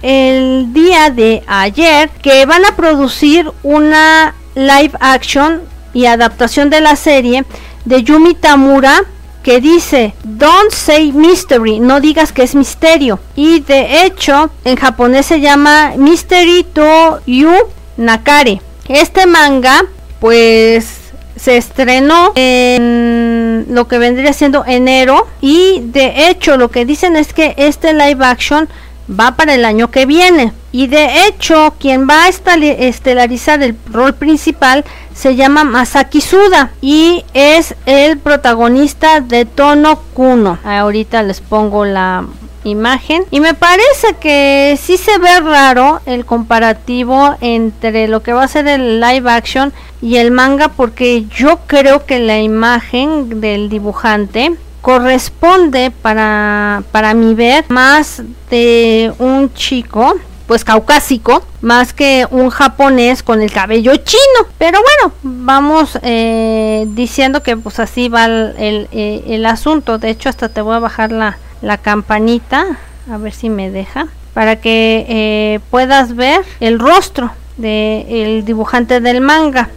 el día de ayer que van a producir una live action y adaptación de la serie de Yumi Tamura que dice Don't say mystery, no digas que es misterio. Y de hecho, en japonés se llama Mystery to You Nakare. Este manga, pues se estrenó en lo que vendría siendo enero y de hecho lo que dicen es que este live action va para el año que viene y de hecho quien va a estelarizar el rol principal se llama Masaki Suda y es el protagonista de Tono Kuno. Ahorita les pongo la imagen. Y me parece que sí se ve raro el comparativo entre lo que va a ser el live action y el manga porque yo creo que la imagen del dibujante corresponde para para mi ver más de un chico pues caucásico más que un japonés con el cabello chino pero bueno vamos eh, diciendo que pues así va el, el, el asunto de hecho hasta te voy a bajar la, la campanita, a ver si me deja, para que eh, puedas ver el rostro del el dibujante del manga,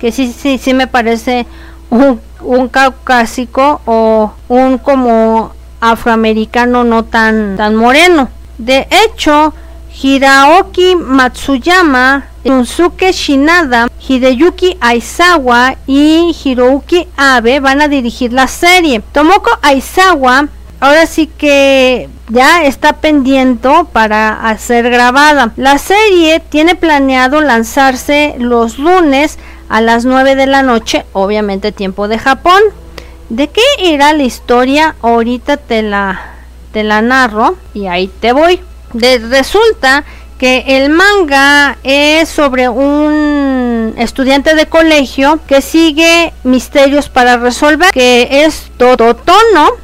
que sí, sí, sí me parece un, un caucásico o un como afroamericano no tan, tan moreno. De hecho, Hiraoki Matsuyama, Unsuke Shinada, Hideyuki Aizawa y Hiroki Abe van a dirigir la serie. Tomoko Aizawa ahora sí que ya está pendiente para ser grabada. La serie tiene planeado lanzarse los lunes a las 9 de la noche, obviamente tiempo de Japón. ¿De qué era la historia? Ahorita te la, te la narro y ahí te voy. Resulta que el manga es sobre un estudiante de colegio que sigue misterios para resolver, que es todo tono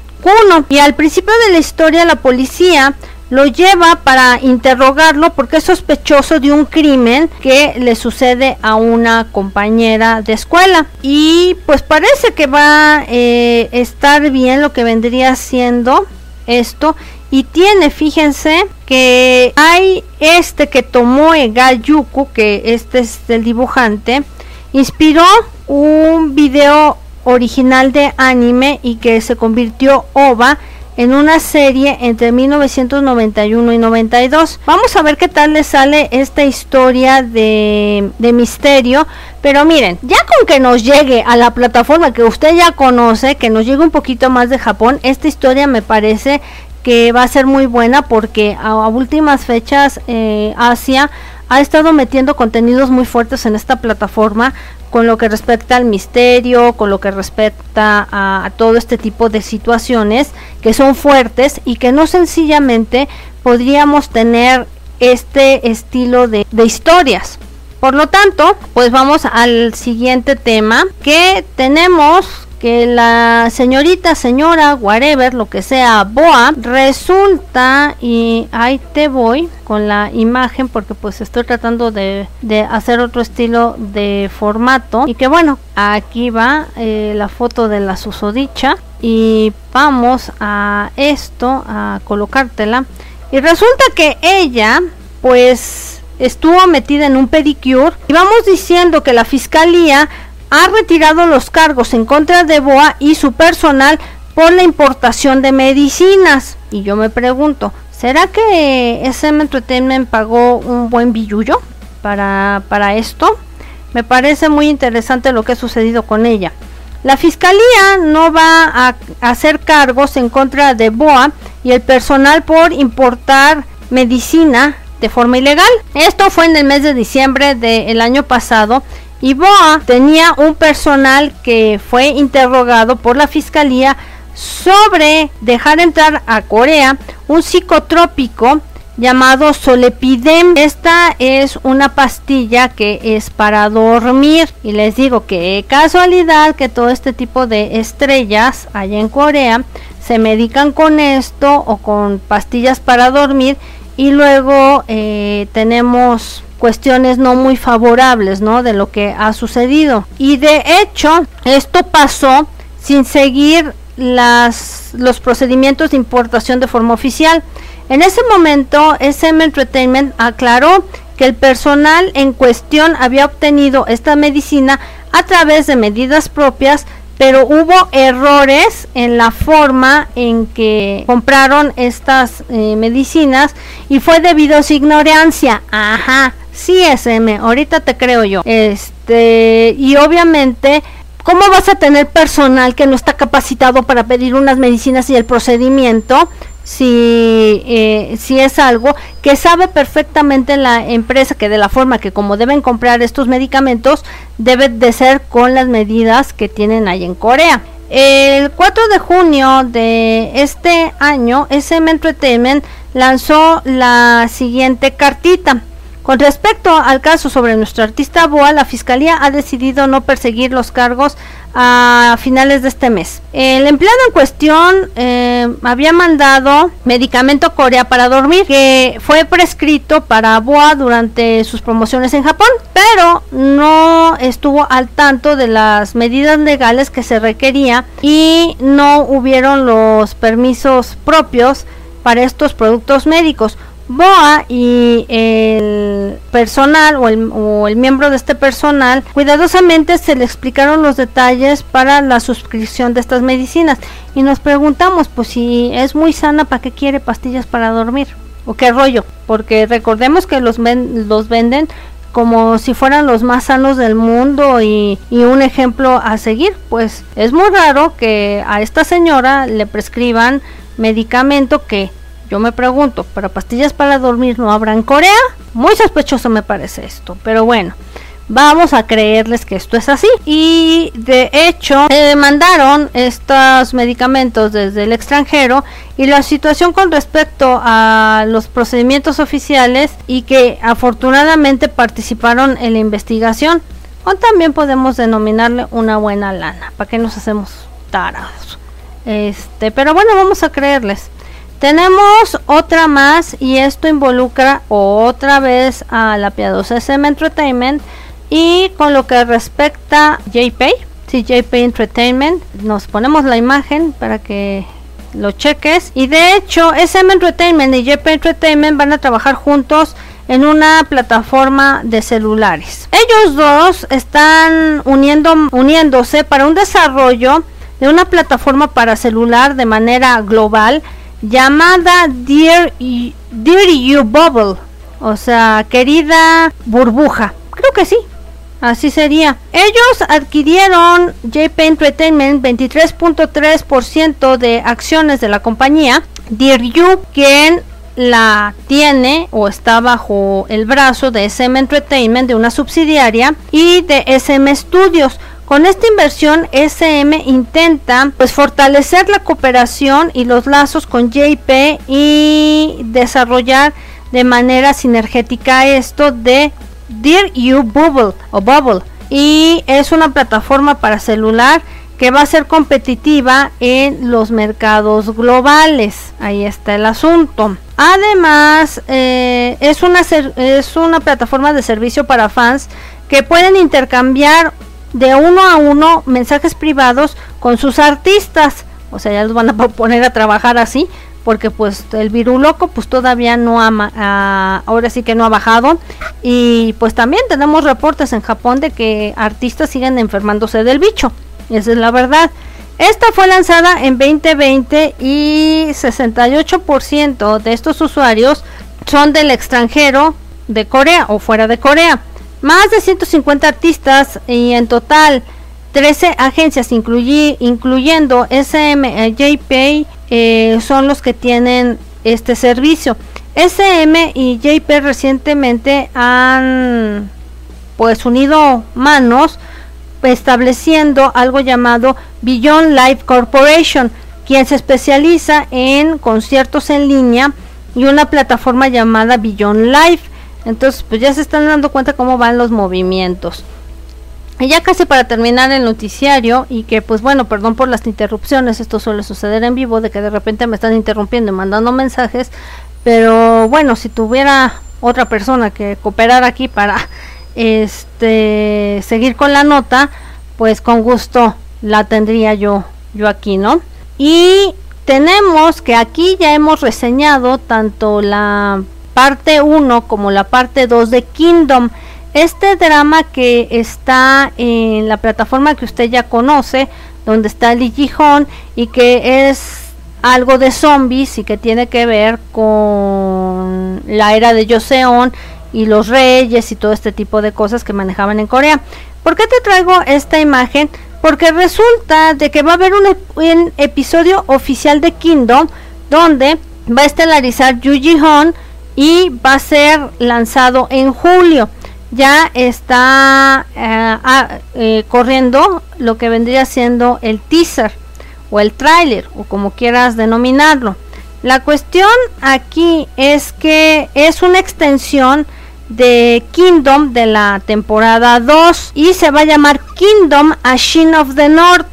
y al principio de la historia la policía lo lleva para interrogarlo porque es sospechoso de un crimen que le sucede a una compañera de escuela. Y pues parece que va a eh, estar bien lo que vendría siendo esto. Y tiene, fíjense, que hay este que tomó Gayuku, que este es el dibujante, inspiró un video original de anime y que se convirtió OVA en una serie entre 1991 y 92. Vamos a ver qué tal le sale esta historia de, misterio. Pero miren, ya con que nos llegue a la plataforma que usted ya conoce, que nos llegue un poquito más de Japón, esta historia me parece que va a ser muy buena porque a, últimas fechas eh, Asia ha estado metiendo contenidos muy fuertes en esta plataforma con lo que respecta al misterio, con lo que respecta a, todo este tipo de situaciones que son fuertes y que no sencillamente podríamos tener este estilo de, de historias. Por lo tanto, pues vamos al siguiente tema que tenemos que la señorita, señora, whatever, lo que sea, Boa, resulta, y ahí te voy con la imagen porque pues estoy tratando de, hacer otro estilo de formato. Y que bueno, aquí va eh, la foto de la susodicha. Y vamos a esto, a colocártela. Y resulta que ella, pues estuvo metida en un pedicure. Y vamos diciendo que la fiscalía ha retirado los cargos en contra de Boa y su personal por la importación de medicinas. Y yo me pregunto, ¿será que SM Entertainment pagó un buen billullo para, para esto? Me parece muy interesante lo que ha sucedido con ella. La fiscalía no va a hacer cargos en contra de Boa y el personal por importar medicina de forma ilegal. Esto fue en el mes de diciembre del año pasado y Boa tenía un personal que fue interrogado por la fiscalía sobre dejar entrar a Corea un psicotrópico llamado Solepidem. Esta es una pastilla que es para dormir y les digo que casualidad que todo este tipo de estrellas allá en Corea se medican con esto o con pastillas para dormir y luego eh, tenemos cuestiones no muy favorables, ¿no? De lo que ha sucedido. Y de hecho, esto pasó sin seguir las, los procedimientos de importación de forma oficial. En ese momento, SM Entertainment aclaró que el personal en cuestión había obtenido esta medicina a través de medidas propias pero hubo errores en la forma en que compraron estas eh, medicinas y fue debido a su ignorancia. Ajá, sí SM, ahorita te creo yo. Este, y obviamente ¿Cómo vas a tener personal que no está capacitado para pedir unas medicinas y el procedimiento si, eh, si es algo que sabe perfectamente la empresa que de la forma que como deben comprar estos medicamentos debe de ser con las medidas que tienen ahí en Corea. El 4 de junio de este año, SM Entertainment lanzó la siguiente cartita. Con respecto al caso sobre nuestro artista Boa, la fiscalía ha decidido no perseguir los cargos a finales de este mes. El empleado en cuestión eh, había mandado medicamento Corea para dormir que fue prescrito para Boa durante sus promociones en Japón, pero no estuvo al tanto de las medidas legales que se requería y no hubieron los permisos propios para estos productos médicos. Boa y el personal o el, miembro de este personal cuidadosamente se le explicaron los detalles para la suscripción de estas medicinas. Y nos preguntamos pues si es muy sana para qué quiere pastillas para dormir o qué rollo porque recordemos que los, los venden como si fueran los más sanos del mundo y, un ejemplo a seguir. Pues es muy raro que a esta señora le prescriban medicamento que yo me pregunto, ¿para pastillas para dormir no habrá en Corea? Muy sospechoso me parece esto, pero bueno. Vamos a creerles que esto es así. Y de hecho, se demandaron estos medicamentos desde el extranjero y la situación con respecto a los procedimientos oficiales y que afortunadamente participaron en la investigación. O también podemos denominarle una buena lana. ¿Para qué nos hacemos tarados? Este, pero bueno, vamos a creerles. Tenemos otra más y esto involucra otra vez a la piadosa SM Entertainment y con lo que respecta a JPay, si JPay Entertainment, nos ponemos la imagen para que lo cheques y de hecho SM Entertainment y JPay Entertainment van a trabajar juntos en una plataforma de celulares. Ellos dos están uniéndose para un desarrollo de una plataforma para celular de manera global llamada Dear, Dear You Bubble, o sea, querida burbuja. Creo que sí. Así sería. Ellos adquirieron JP Entertainment 23.3% de acciones de la compañía. Dear You, quien la tiene o está bajo el brazo de SM Entertainment, de una subsidiaria, y de SM Studios. Con esta inversión, SM intenta pues fortalecer la cooperación y los lazos con JP y desarrollar de manera sinergética esto de Dear You Bubble o Bubble y es una plataforma para celular que va a ser competitiva en los mercados globales. Ahí está el asunto. Además, eh, es, una es una plataforma de servicio para fans que pueden intercambiar de uno a uno mensajes privados con sus artistas. O sea, ya los van a *laughs* poner a trabajar así porque pues el virus loco pues todavía no ha ahora sí que no ha bajado. Y pues también tenemos reportes en Japón de que artistas siguen enfermándose del bicho. Esa es la verdad. Esta fue lanzada en 2020 y 68% de estos usuarios son del extranjero de Corea o fuera de Corea más de 150 artistas y en total 13 agencias incluyendo SMJP eh, son los que tienen este servicio. SM y JP recientemente han pues unido manos estableciendo algo llamado Beyond Live Corporation, quien se especializa en conciertos en línea y una plataforma llamada Beyond Live. Entonces, pues ya se están dando cuenta cómo van los movimientos. Y ya casi para terminar el noticiario y que pues bueno, perdón por las interrupciones, esto suele suceder en vivo, de que de repente me están interrumpiendo y mandando mensajes, pero bueno, si tuviera otra persona que cooperara aquí para este seguir con la nota, pues con gusto la tendría yo yo aquí, ¿no? Y tenemos que aquí ya hemos reseñado tanto la parte 1 como la parte 2 de Kingdom. Este drama que está en la plataforma que usted ya conoce, donde está Lee Ji y que es algo de zombies y que tiene que ver con la era de Joseon y los reyes y todo este tipo de cosas que manejaban en Corea. ¿Por qué te traigo esta imagen? Porque resulta de que va a haber un, episodio oficial de Kingdom donde va a estelarizar Yu Ji Hoon y va a ser lanzado en julio ya está eh, ah, eh, corriendo lo que vendría siendo el teaser o el tráiler o como quieras denominarlo. La cuestión aquí es que es una extensión de Kingdom de la temporada 2 y se va a llamar Kingdom Ashin of the North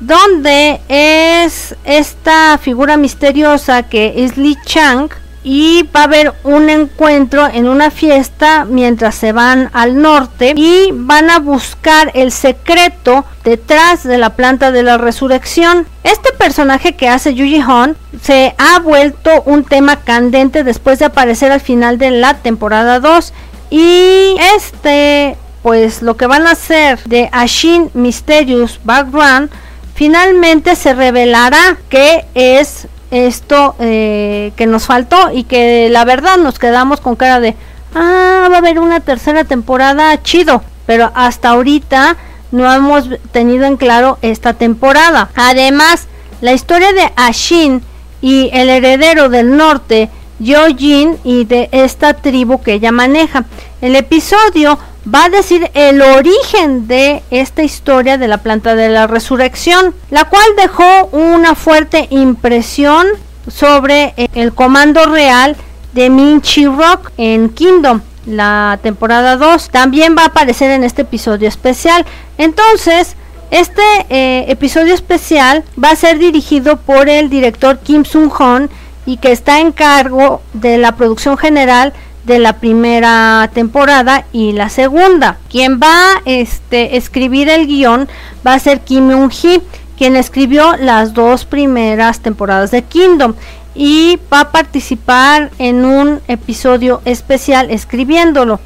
donde es esta figura misteriosa que es Li Chang y va a haber un encuentro en una fiesta mientras se van al norte y van a buscar el secreto detrás de la planta de la resurrección. Este personaje que hace Yuji Hon se ha vuelto un tema candente después de aparecer al final de la temporada 2 y este pues lo que van a hacer de Ashin Mysterious Background finalmente se revelará que es esto eh, que nos faltó y que la verdad nos quedamos con cara de, ah, va a haber una tercera temporada chido, pero hasta ahorita no hemos tenido en claro esta temporada. Además, la historia de Ashin y el heredero del norte, Yojin, y de esta tribu que ella maneja. El episodio va a decir el origen de esta historia de la planta de la resurrección, la cual dejó una fuerte impresión sobre el comando real de Minchi Rock en Kingdom, la temporada 2. También va a aparecer en este episodio especial. Entonces, este eh, episodio especial va a ser dirigido por el director Kim Sung-hon y que está en cargo de la producción general de la primera temporada y la segunda. Quien va a este, escribir el guion va a ser Kim Eun-hee, quien escribió las dos primeras temporadas de Kingdom y va a participar en un episodio especial escribiéndolo.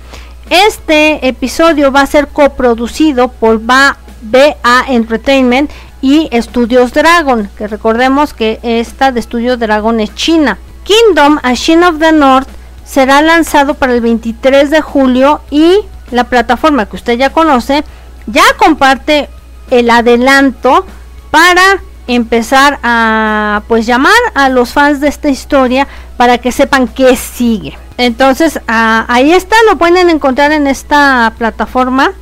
Este episodio va a ser coproducido por BA, Entertainment y Studios Dragon, que recordemos que esta de Studios Dragon es China. Kingdom, A Shin of the North será lanzado para el 23 de julio y la plataforma que usted ya conoce ya comparte el adelanto para empezar a pues llamar a los fans de esta historia para que sepan qué sigue. Entonces ah, ahí está, lo pueden encontrar en esta plataforma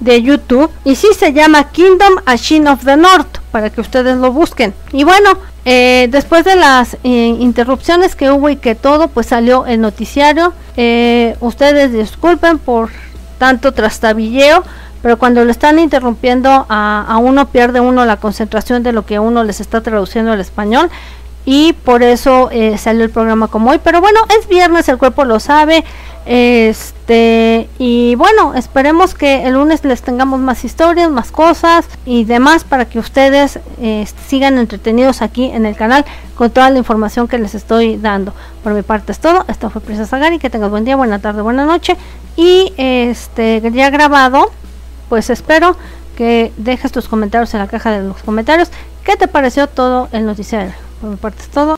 de YouTube y sí se llama Kingdom Ashin of the North para que ustedes lo busquen. Y bueno, eh, después de las eh, interrupciones que hubo y que todo, pues salió el noticiario. Eh, ustedes disculpen por tanto trastabilleo, pero cuando lo están interrumpiendo a, a, uno pierde uno la concentración de lo que uno les está traduciendo al español y por eso eh, salió el programa como hoy. Pero bueno, es viernes, el cuerpo lo sabe. Este, y bueno, esperemos que el lunes les tengamos más historias, más cosas y demás para que ustedes eh, sigan entretenidos aquí en el canal con toda la información que les estoy dando. Por mi parte es todo. Esto fue Princesa Sagari. Que tengas buen día, buena tarde, buena noche. Y este, ya grabado, pues espero que dejes tus comentarios en la caja de los comentarios. ¿Qué te pareció todo el noticiario? Por mi parte es todo.